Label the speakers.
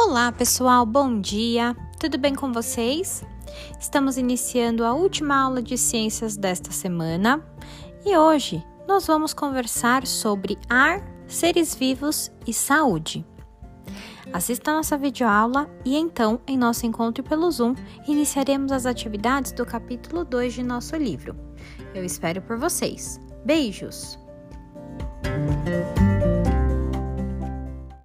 Speaker 1: Olá, pessoal, bom dia! Tudo bem com vocês? Estamos iniciando a última aula de ciências desta semana e hoje nós vamos conversar sobre ar, seres vivos e saúde. Assista a nossa videoaula e então, em nosso encontro pelo Zoom, iniciaremos as atividades do capítulo 2 de nosso livro. Eu espero por vocês. Beijos!